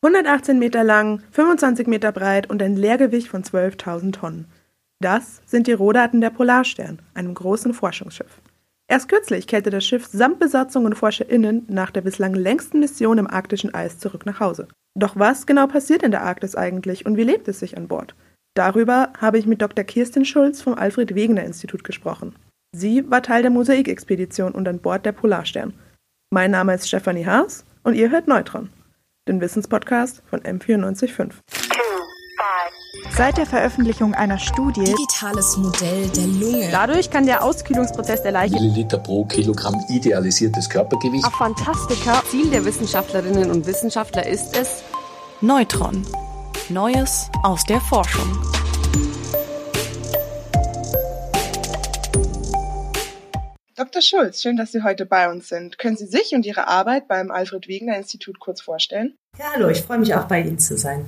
118 Meter lang, 25 Meter breit und ein Leergewicht von 12.000 Tonnen. Das sind die Rohdaten der Polarstern, einem großen Forschungsschiff. Erst kürzlich kehrte das Schiff samt Besatzung und ForscherInnen nach der bislang längsten Mission im arktischen Eis zurück nach Hause. Doch was genau passiert in der Arktis eigentlich und wie lebt es sich an Bord? Darüber habe ich mit Dr. Kirsten Schulz vom Alfred Wegener Institut gesprochen. Sie war Teil der Mosaik-Expedition und an Bord der Polarstern. Mein Name ist Stefanie Haas und ihr hört Neutron, den Wissenspodcast von M945. Seit der Veröffentlichung einer Studie Digitales Modell der Lunge. Dadurch kann der Auskühlungsprozess der Leiche Milliliter pro Kilogramm idealisiertes Körpergewicht. Ach, Fantastika. Ziel der Wissenschaftlerinnen und Wissenschaftler ist es, Neutron. Neues aus der Forschung. Dr. Schulz, schön, dass Sie heute bei uns sind. Können Sie sich und Ihre Arbeit beim Alfred Wegener Institut kurz vorstellen? Ja, hallo, ich freue mich auch bei Ihnen zu sein.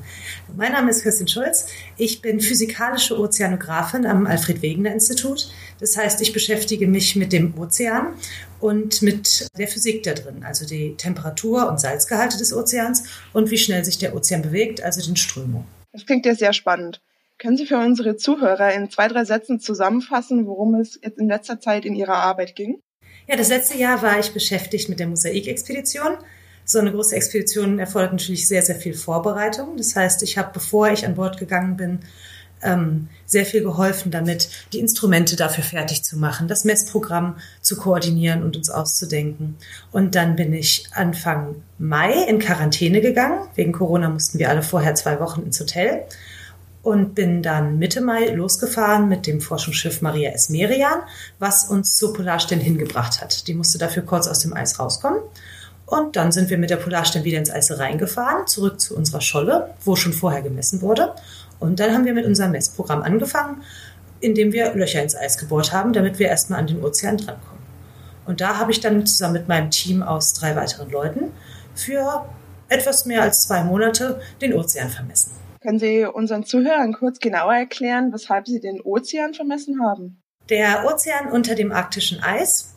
Mein Name ist Christian Schulz. Ich bin physikalische Ozeanografin am Alfred Wegener Institut. Das heißt, ich beschäftige mich mit dem Ozean und mit der Physik da drin, also die Temperatur und Salzgehalte des Ozeans und wie schnell sich der Ozean bewegt, also den Strömungen. Das klingt ja sehr spannend. Können Sie für unsere Zuhörer in zwei, drei Sätzen zusammenfassen, worum es jetzt in letzter Zeit in Ihrer Arbeit ging? Ja, das letzte Jahr war ich beschäftigt mit der Mosaikexpedition. So eine große Expedition erfordert natürlich sehr, sehr viel Vorbereitung. Das heißt, ich habe, bevor ich an Bord gegangen bin, ähm, sehr viel geholfen damit, die Instrumente dafür fertig zu machen, das Messprogramm zu koordinieren und uns auszudenken. Und dann bin ich Anfang Mai in Quarantäne gegangen. Wegen Corona mussten wir alle vorher zwei Wochen ins Hotel und bin dann Mitte Mai losgefahren mit dem Forschungsschiff Maria Esmerian, was uns zur Polarstern hingebracht hat. Die musste dafür kurz aus dem Eis rauskommen. Und dann sind wir mit der Polarstern wieder ins Eis reingefahren, zurück zu unserer Scholle, wo schon vorher gemessen wurde. Und dann haben wir mit unserem Messprogramm angefangen, indem wir Löcher ins Eis gebohrt haben, damit wir erstmal an den Ozean drankommen. Und da habe ich dann zusammen mit meinem Team aus drei weiteren Leuten für etwas mehr als zwei Monate den Ozean vermessen. Können Sie unseren Zuhörern kurz genauer erklären, weshalb Sie den Ozean vermessen haben? Der Ozean unter dem arktischen Eis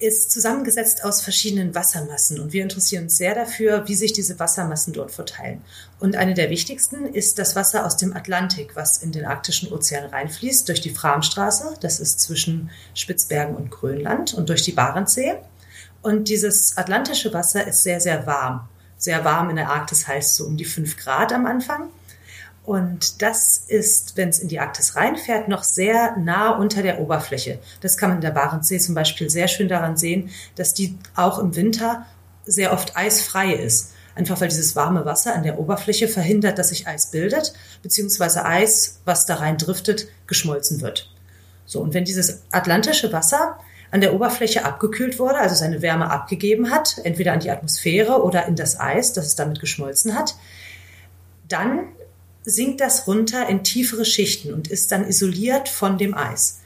ist zusammengesetzt aus verschiedenen Wassermassen und wir interessieren uns sehr dafür, wie sich diese Wassermassen dort verteilen. Und eine der wichtigsten ist das Wasser aus dem Atlantik, was in den arktischen Ozean reinfließt durch die Framstraße, das ist zwischen Spitzbergen und Grönland und durch die Barentssee. Und dieses atlantische Wasser ist sehr, sehr warm. Sehr warm in der Arktis heißt so um die fünf Grad am Anfang. Und das ist, wenn es in die Arktis reinfährt, noch sehr nah unter der Oberfläche. Das kann man in der Barentssee zum Beispiel sehr schön daran sehen, dass die auch im Winter sehr oft eisfrei ist. Einfach weil dieses warme Wasser an der Oberfläche verhindert, dass sich Eis bildet, beziehungsweise Eis, was da rein driftet, geschmolzen wird. So, und wenn dieses atlantische Wasser an der Oberfläche abgekühlt wurde, also seine Wärme abgegeben hat, entweder an die Atmosphäre oder in das Eis, das es damit geschmolzen hat, dann sinkt das runter in tiefere Schichten und ist dann isoliert von dem Eis.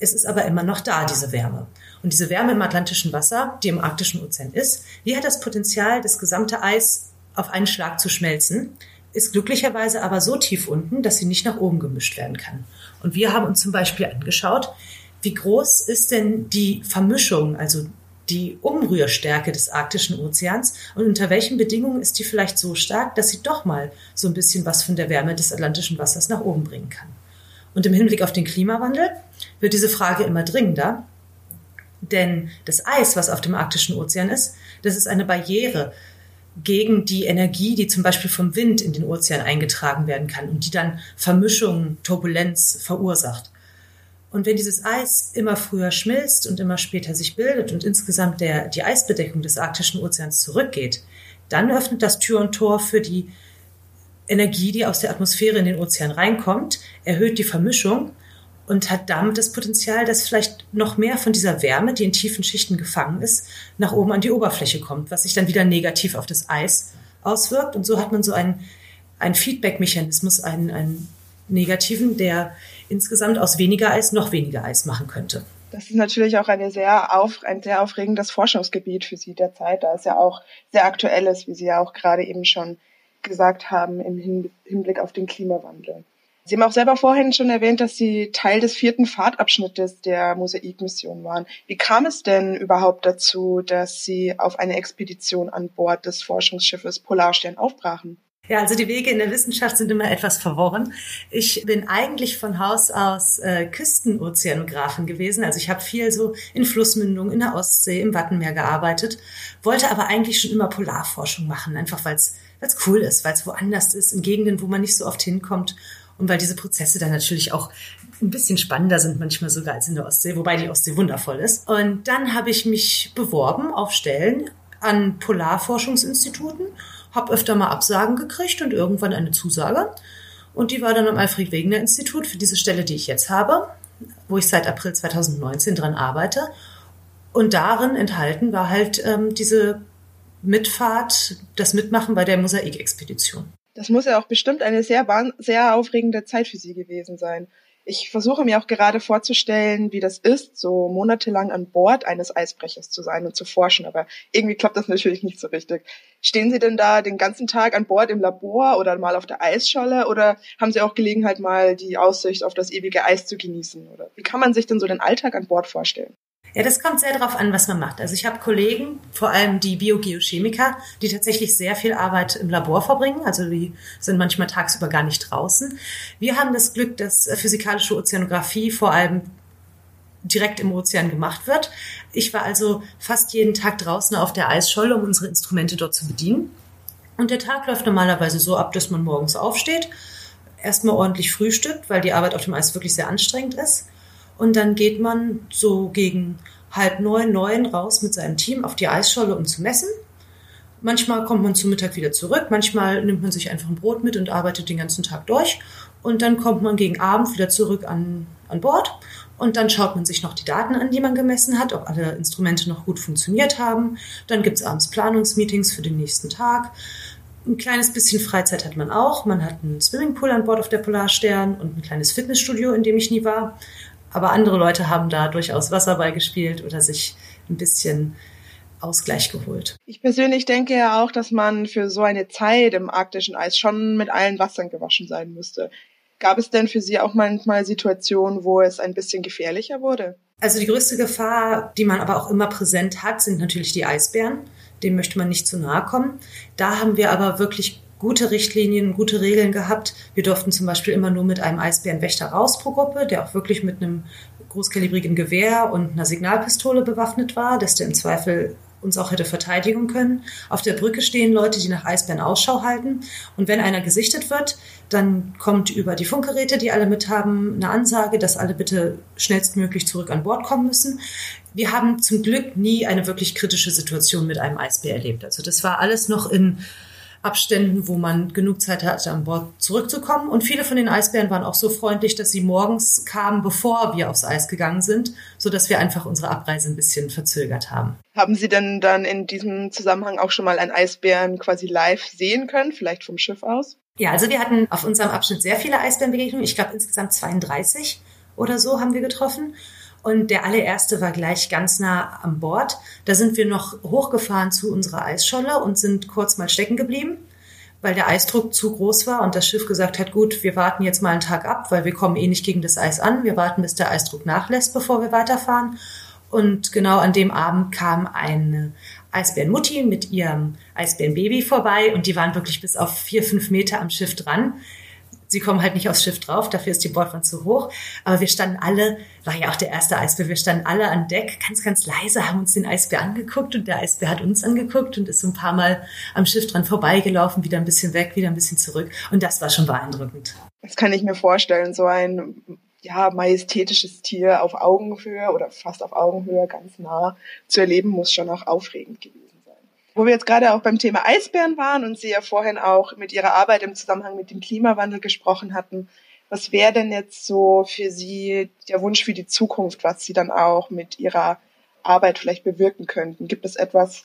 Es ist aber immer noch da, diese Wärme. Und diese Wärme im atlantischen Wasser, die im arktischen Ozean ist, die hat das Potenzial, das gesamte Eis auf einen Schlag zu schmelzen, ist glücklicherweise aber so tief unten, dass sie nicht nach oben gemischt werden kann. Und wir haben uns zum Beispiel angeschaut, wie groß ist denn die Vermischung, also die Umrührstärke des arktischen Ozeans und unter welchen Bedingungen ist die vielleicht so stark, dass sie doch mal so ein bisschen was von der Wärme des atlantischen Wassers nach oben bringen kann. Und im Hinblick auf den Klimawandel wird diese Frage immer dringender, denn das Eis, was auf dem arktischen Ozean ist, das ist eine Barriere gegen die Energie, die zum Beispiel vom Wind in den Ozean eingetragen werden kann und die dann Vermischungen, Turbulenz verursacht. Und wenn dieses Eis immer früher schmilzt und immer später sich bildet und insgesamt der, die Eisbedeckung des arktischen Ozeans zurückgeht, dann öffnet das Tür und Tor für die Energie, die aus der Atmosphäre in den Ozean reinkommt, erhöht die Vermischung und hat damit das Potenzial, dass vielleicht noch mehr von dieser Wärme, die in tiefen Schichten gefangen ist, nach oben an die Oberfläche kommt, was sich dann wieder negativ auf das Eis auswirkt. Und so hat man so einen, einen Feedback-Mechanismus, einen, einen negativen, der insgesamt aus weniger Eis noch weniger Eis machen könnte. Das ist natürlich auch eine sehr auf, ein sehr aufregendes Forschungsgebiet für Sie derzeit, da es ja auch sehr aktuell ist, wie Sie ja auch gerade eben schon gesagt haben, im Hinblick auf den Klimawandel. Sie haben auch selber vorhin schon erwähnt, dass Sie Teil des vierten Fahrtabschnittes der Mosaikmission waren. Wie kam es denn überhaupt dazu, dass Sie auf eine Expedition an Bord des Forschungsschiffes Polarstern aufbrachen? Ja, also die Wege in der Wissenschaft sind immer etwas verworren. Ich bin eigentlich von Haus aus äh, Küstenozeanografin gewesen. Also ich habe viel so in Flussmündungen, in der Ostsee, im Wattenmeer gearbeitet, wollte aber eigentlich schon immer Polarforschung machen, einfach weil es cool ist, weil es woanders ist, in Gegenden, wo man nicht so oft hinkommt und weil diese Prozesse dann natürlich auch ein bisschen spannender sind manchmal sogar als in der Ostsee, wobei die Ostsee wundervoll ist. Und dann habe ich mich beworben auf Stellen an Polarforschungsinstituten habe öfter mal Absagen gekriegt und irgendwann eine Zusage. Und die war dann am Alfred Wegener Institut für diese Stelle, die ich jetzt habe, wo ich seit April 2019 dran arbeite. Und darin enthalten war halt ähm, diese Mitfahrt, das Mitmachen bei der Mosaikexpedition. Das muss ja auch bestimmt eine sehr, sehr aufregende Zeit für Sie gewesen sein. Ich versuche mir auch gerade vorzustellen, wie das ist, so monatelang an Bord eines Eisbrechers zu sein und zu forschen, aber irgendwie klappt das natürlich nicht so richtig. Stehen Sie denn da den ganzen Tag an Bord im Labor oder mal auf der Eisscholle oder haben Sie auch Gelegenheit, mal die Aussicht auf das ewige Eis zu genießen? Oder wie kann man sich denn so den Alltag an Bord vorstellen? Ja, das kommt sehr darauf an, was man macht. Also ich habe Kollegen, vor allem die Biogeochemiker, die tatsächlich sehr viel Arbeit im Labor verbringen. Also die sind manchmal tagsüber gar nicht draußen. Wir haben das Glück, dass physikalische Ozeanographie vor allem direkt im Ozean gemacht wird. Ich war also fast jeden Tag draußen auf der Eisscholle, um unsere Instrumente dort zu bedienen. Und der Tag läuft normalerweise so ab, dass man morgens aufsteht, erstmal ordentlich frühstückt, weil die Arbeit auf dem Eis wirklich sehr anstrengend ist und dann geht man so gegen halb neun, neun raus mit seinem Team auf die Eisscholle, um zu messen. Manchmal kommt man zum Mittag wieder zurück, manchmal nimmt man sich einfach ein Brot mit und arbeitet den ganzen Tag durch. Und dann kommt man gegen Abend wieder zurück an, an Bord und dann schaut man sich noch die Daten an, die man gemessen hat, ob alle Instrumente noch gut funktioniert haben. Dann gibt's abends Planungsmeetings für den nächsten Tag. Ein kleines bisschen Freizeit hat man auch. Man hat einen Swimmingpool an Bord auf der Polarstern und ein kleines Fitnessstudio, in dem ich nie war. Aber andere Leute haben da durchaus Wasserball gespielt oder sich ein bisschen Ausgleich geholt. Ich persönlich denke ja auch, dass man für so eine Zeit im arktischen Eis schon mit allen Wassern gewaschen sein müsste. Gab es denn für Sie auch manchmal Situationen, wo es ein bisschen gefährlicher wurde? Also die größte Gefahr, die man aber auch immer präsent hat, sind natürlich die Eisbären. Dem möchte man nicht zu nahe kommen. Da haben wir aber wirklich gute Richtlinien, gute Regeln gehabt. Wir durften zum Beispiel immer nur mit einem Eisbärenwächter raus pro Gruppe, der auch wirklich mit einem großkalibrigen Gewehr und einer Signalpistole bewaffnet war, dass der im Zweifel uns auch hätte verteidigen können. Auf der Brücke stehen Leute, die nach Eisbären Ausschau halten. Und wenn einer gesichtet wird, dann kommt über die Funkgeräte, die alle mit haben, eine Ansage, dass alle bitte schnellstmöglich zurück an Bord kommen müssen. Wir haben zum Glück nie eine wirklich kritische Situation mit einem Eisbär erlebt. Also das war alles noch in Abständen, wo man genug Zeit hatte, an Bord zurückzukommen. Und viele von den Eisbären waren auch so freundlich, dass sie morgens kamen, bevor wir aufs Eis gegangen sind, so dass wir einfach unsere Abreise ein bisschen verzögert haben. Haben Sie denn dann in diesem Zusammenhang auch schon mal einen Eisbären quasi live sehen können, vielleicht vom Schiff aus? Ja, also wir hatten auf unserem Abschnitt sehr viele Eisbärenbegegnungen. Ich glaube insgesamt 32 oder so haben wir getroffen. Und der allererste war gleich ganz nah am Bord. Da sind wir noch hochgefahren zu unserer Eisscholle und sind kurz mal stecken geblieben, weil der Eisdruck zu groß war und das Schiff gesagt hat, gut, wir warten jetzt mal einen Tag ab, weil wir kommen eh nicht gegen das Eis an. Wir warten, bis der Eisdruck nachlässt, bevor wir weiterfahren. Und genau an dem Abend kam eine Eisbärenmutti mit ihrem Eisbärenbaby vorbei und die waren wirklich bis auf vier, fünf Meter am Schiff dran. Sie kommen halt nicht aufs Schiff drauf, dafür ist die Bordwand zu hoch. Aber wir standen alle, war ja auch der erste Eisbär, wir standen alle an Deck, ganz, ganz leise, haben uns den Eisbär angeguckt und der Eisbär hat uns angeguckt und ist so ein paar Mal am Schiff dran vorbeigelaufen, wieder ein bisschen weg, wieder ein bisschen zurück. Und das war schon beeindruckend. Das kann ich mir vorstellen, so ein ja, majestätisches Tier auf Augenhöhe oder fast auf Augenhöhe ganz nah zu erleben, muss schon auch aufregend gewesen wo wir jetzt gerade auch beim Thema Eisbären waren und Sie ja vorhin auch mit Ihrer Arbeit im Zusammenhang mit dem Klimawandel gesprochen hatten, was wäre denn jetzt so für Sie der Wunsch für die Zukunft, was Sie dann auch mit Ihrer Arbeit vielleicht bewirken könnten? Gibt es etwas,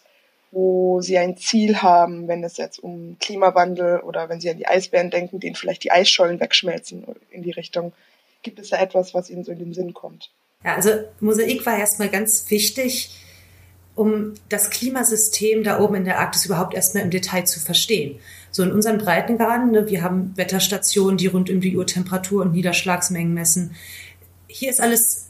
wo Sie ein Ziel haben, wenn es jetzt um Klimawandel oder wenn Sie an die Eisbären denken, denen vielleicht die Eisschollen wegschmelzen in die Richtung? Gibt es da etwas, was Ihnen so in den Sinn kommt? Ja, also Mosaik war erstmal ganz wichtig, um das Klimasystem da oben in der Arktis überhaupt erstmal im Detail zu verstehen. So in unseren Breitengraden, ne, wir haben Wetterstationen, die rund um die Uhr Temperatur und Niederschlagsmengen messen. Hier ist alles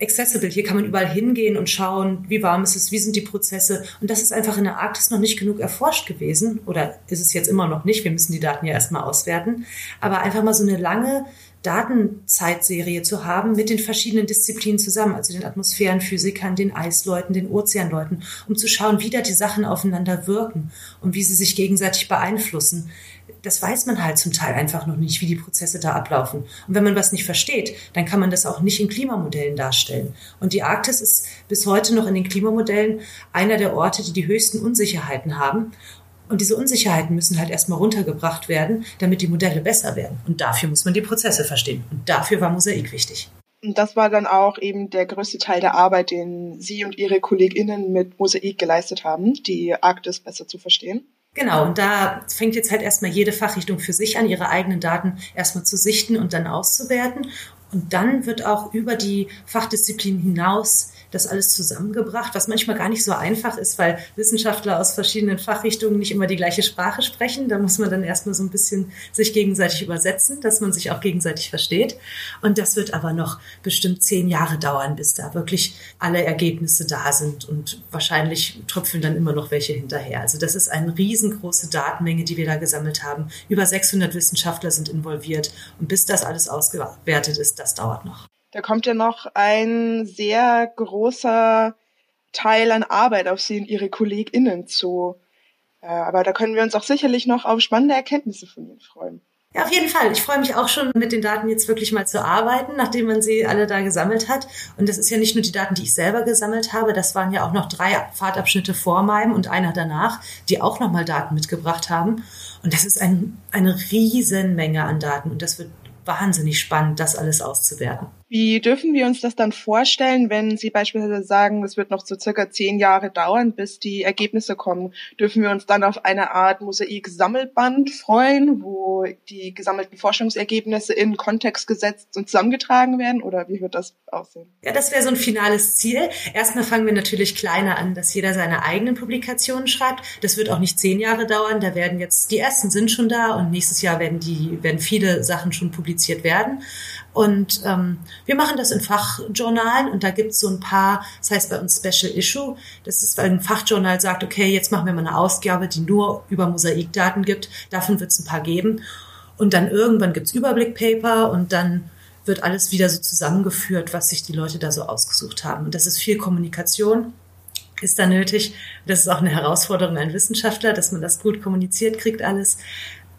accessible. Hier kann man überall hingehen und schauen, wie warm ist es, wie sind die Prozesse. Und das ist einfach in der Arktis noch nicht genug erforscht gewesen. Oder ist es jetzt immer noch nicht? Wir müssen die Daten ja erstmal auswerten. Aber einfach mal so eine lange Datenzeitserie zu haben mit den verschiedenen Disziplinen zusammen, also den Atmosphärenphysikern, den Eisleuten, den Ozeanleuten, um zu schauen, wie da die Sachen aufeinander wirken und wie sie sich gegenseitig beeinflussen. Das weiß man halt zum Teil einfach noch nicht, wie die Prozesse da ablaufen. Und wenn man was nicht versteht, dann kann man das auch nicht in Klimamodellen darstellen. Und die Arktis ist bis heute noch in den Klimamodellen einer der Orte, die die höchsten Unsicherheiten haben. Und diese Unsicherheiten müssen halt erstmal runtergebracht werden, damit die Modelle besser werden. Und dafür muss man die Prozesse verstehen. Und dafür war Mosaik wichtig. Und das war dann auch eben der größte Teil der Arbeit, den Sie und Ihre KollegInnen mit Mosaik geleistet haben, die Arktis besser zu verstehen. Genau, und da fängt jetzt halt erstmal jede Fachrichtung für sich an, ihre eigenen Daten erstmal zu sichten und dann auszuwerten. Und dann wird auch über die Fachdisziplin hinaus das alles zusammengebracht, was manchmal gar nicht so einfach ist, weil Wissenschaftler aus verschiedenen Fachrichtungen nicht immer die gleiche Sprache sprechen. Da muss man dann erstmal so ein bisschen sich gegenseitig übersetzen, dass man sich auch gegenseitig versteht. Und das wird aber noch bestimmt zehn Jahre dauern, bis da wirklich alle Ergebnisse da sind. Und wahrscheinlich tröpfeln dann immer noch welche hinterher. Also das ist eine riesengroße Datenmenge, die wir da gesammelt haben. Über 600 Wissenschaftler sind involviert. Und bis das alles ausgewertet ist, das dauert noch. Da kommt ja noch ein sehr großer Teil an Arbeit auf Sie und Ihre KollegInnen zu. Äh, aber da können wir uns auch sicherlich noch auf spannende Erkenntnisse von Ihnen freuen. Ja, auf jeden Fall. Ich freue mich auch schon, mit den Daten jetzt wirklich mal zu arbeiten, nachdem man sie alle da gesammelt hat. Und das ist ja nicht nur die Daten, die ich selber gesammelt habe. Das waren ja auch noch drei Fahrtabschnitte vor meinem und einer danach, die auch nochmal Daten mitgebracht haben. Und das ist ein, eine Riesenmenge an Daten. Und das wird wahnsinnig spannend, das alles auszuwerten. Wie dürfen wir uns das dann vorstellen, wenn Sie beispielsweise sagen, es wird noch so circa zehn Jahre dauern, bis die Ergebnisse kommen? Dürfen wir uns dann auf eine Art Mosaik-Sammelband freuen, wo die gesammelten Forschungsergebnisse in Kontext gesetzt und zusammengetragen werden? Oder wie wird das aussehen? Ja, das wäre so ein finales Ziel. Erstmal fangen wir natürlich kleiner an, dass jeder seine eigenen Publikationen schreibt. Das wird auch nicht zehn Jahre dauern. Da werden jetzt, die ersten sind schon da und nächstes Jahr werden die, werden viele Sachen schon publiziert werden. Und ähm, wir machen das in Fachjournalen und da gibt es so ein paar, das heißt bei uns Special Issue. Das ist, weil ein Fachjournal sagt, okay, jetzt machen wir mal eine Ausgabe, die nur über Mosaikdaten gibt. Davon wird es ein paar geben. Und dann irgendwann gibt's Überblickpaper und dann wird alles wieder so zusammengeführt, was sich die Leute da so ausgesucht haben. Und das ist viel Kommunikation ist da nötig. Das ist auch eine Herausforderung an Wissenschaftler, dass man das gut kommuniziert kriegt alles.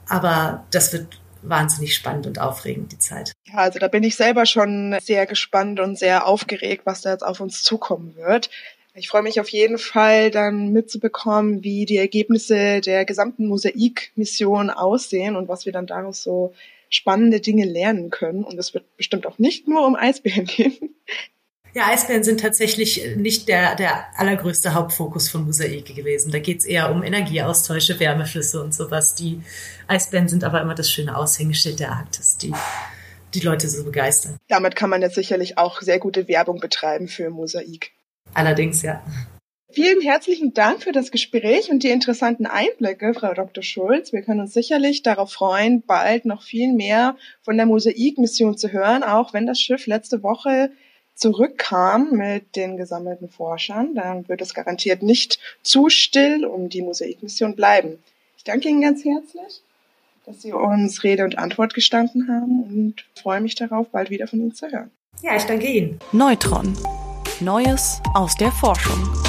Aber das wird wahnsinnig spannend und aufregend, die Zeit. Ja, also da bin ich selber schon sehr gespannt und sehr aufgeregt, was da jetzt auf uns zukommen wird. Ich freue mich auf jeden Fall dann mitzubekommen, wie die Ergebnisse der gesamten Mosaik-Mission aussehen und was wir dann daraus so spannende Dinge lernen können. Und es wird bestimmt auch nicht nur um Eisbären gehen. Ja, Eisbären sind tatsächlich nicht der, der allergrößte Hauptfokus von Mosaik gewesen. Da geht's eher um Energieaustausche, Wärmeflüsse und sowas. Die Eisbären sind aber immer das schöne Aushängeschild der Arktis, die die Leute so begeistern. Damit kann man jetzt sicherlich auch sehr gute Werbung betreiben für Mosaik. Allerdings, ja. Vielen herzlichen Dank für das Gespräch und die interessanten Einblicke, Frau Dr. Schulz. Wir können uns sicherlich darauf freuen, bald noch viel mehr von der Mosaik-Mission zu hören, auch wenn das Schiff letzte Woche zurückkam mit den gesammelten Forschern, dann wird es garantiert nicht zu still um die Mosaikmission bleiben. Ich danke Ihnen ganz herzlich, dass Sie uns Rede und Antwort gestanden haben und freue mich darauf, bald wieder von Ihnen zu hören. Ja, ich danke Ihnen. Neutron. Neues aus der Forschung.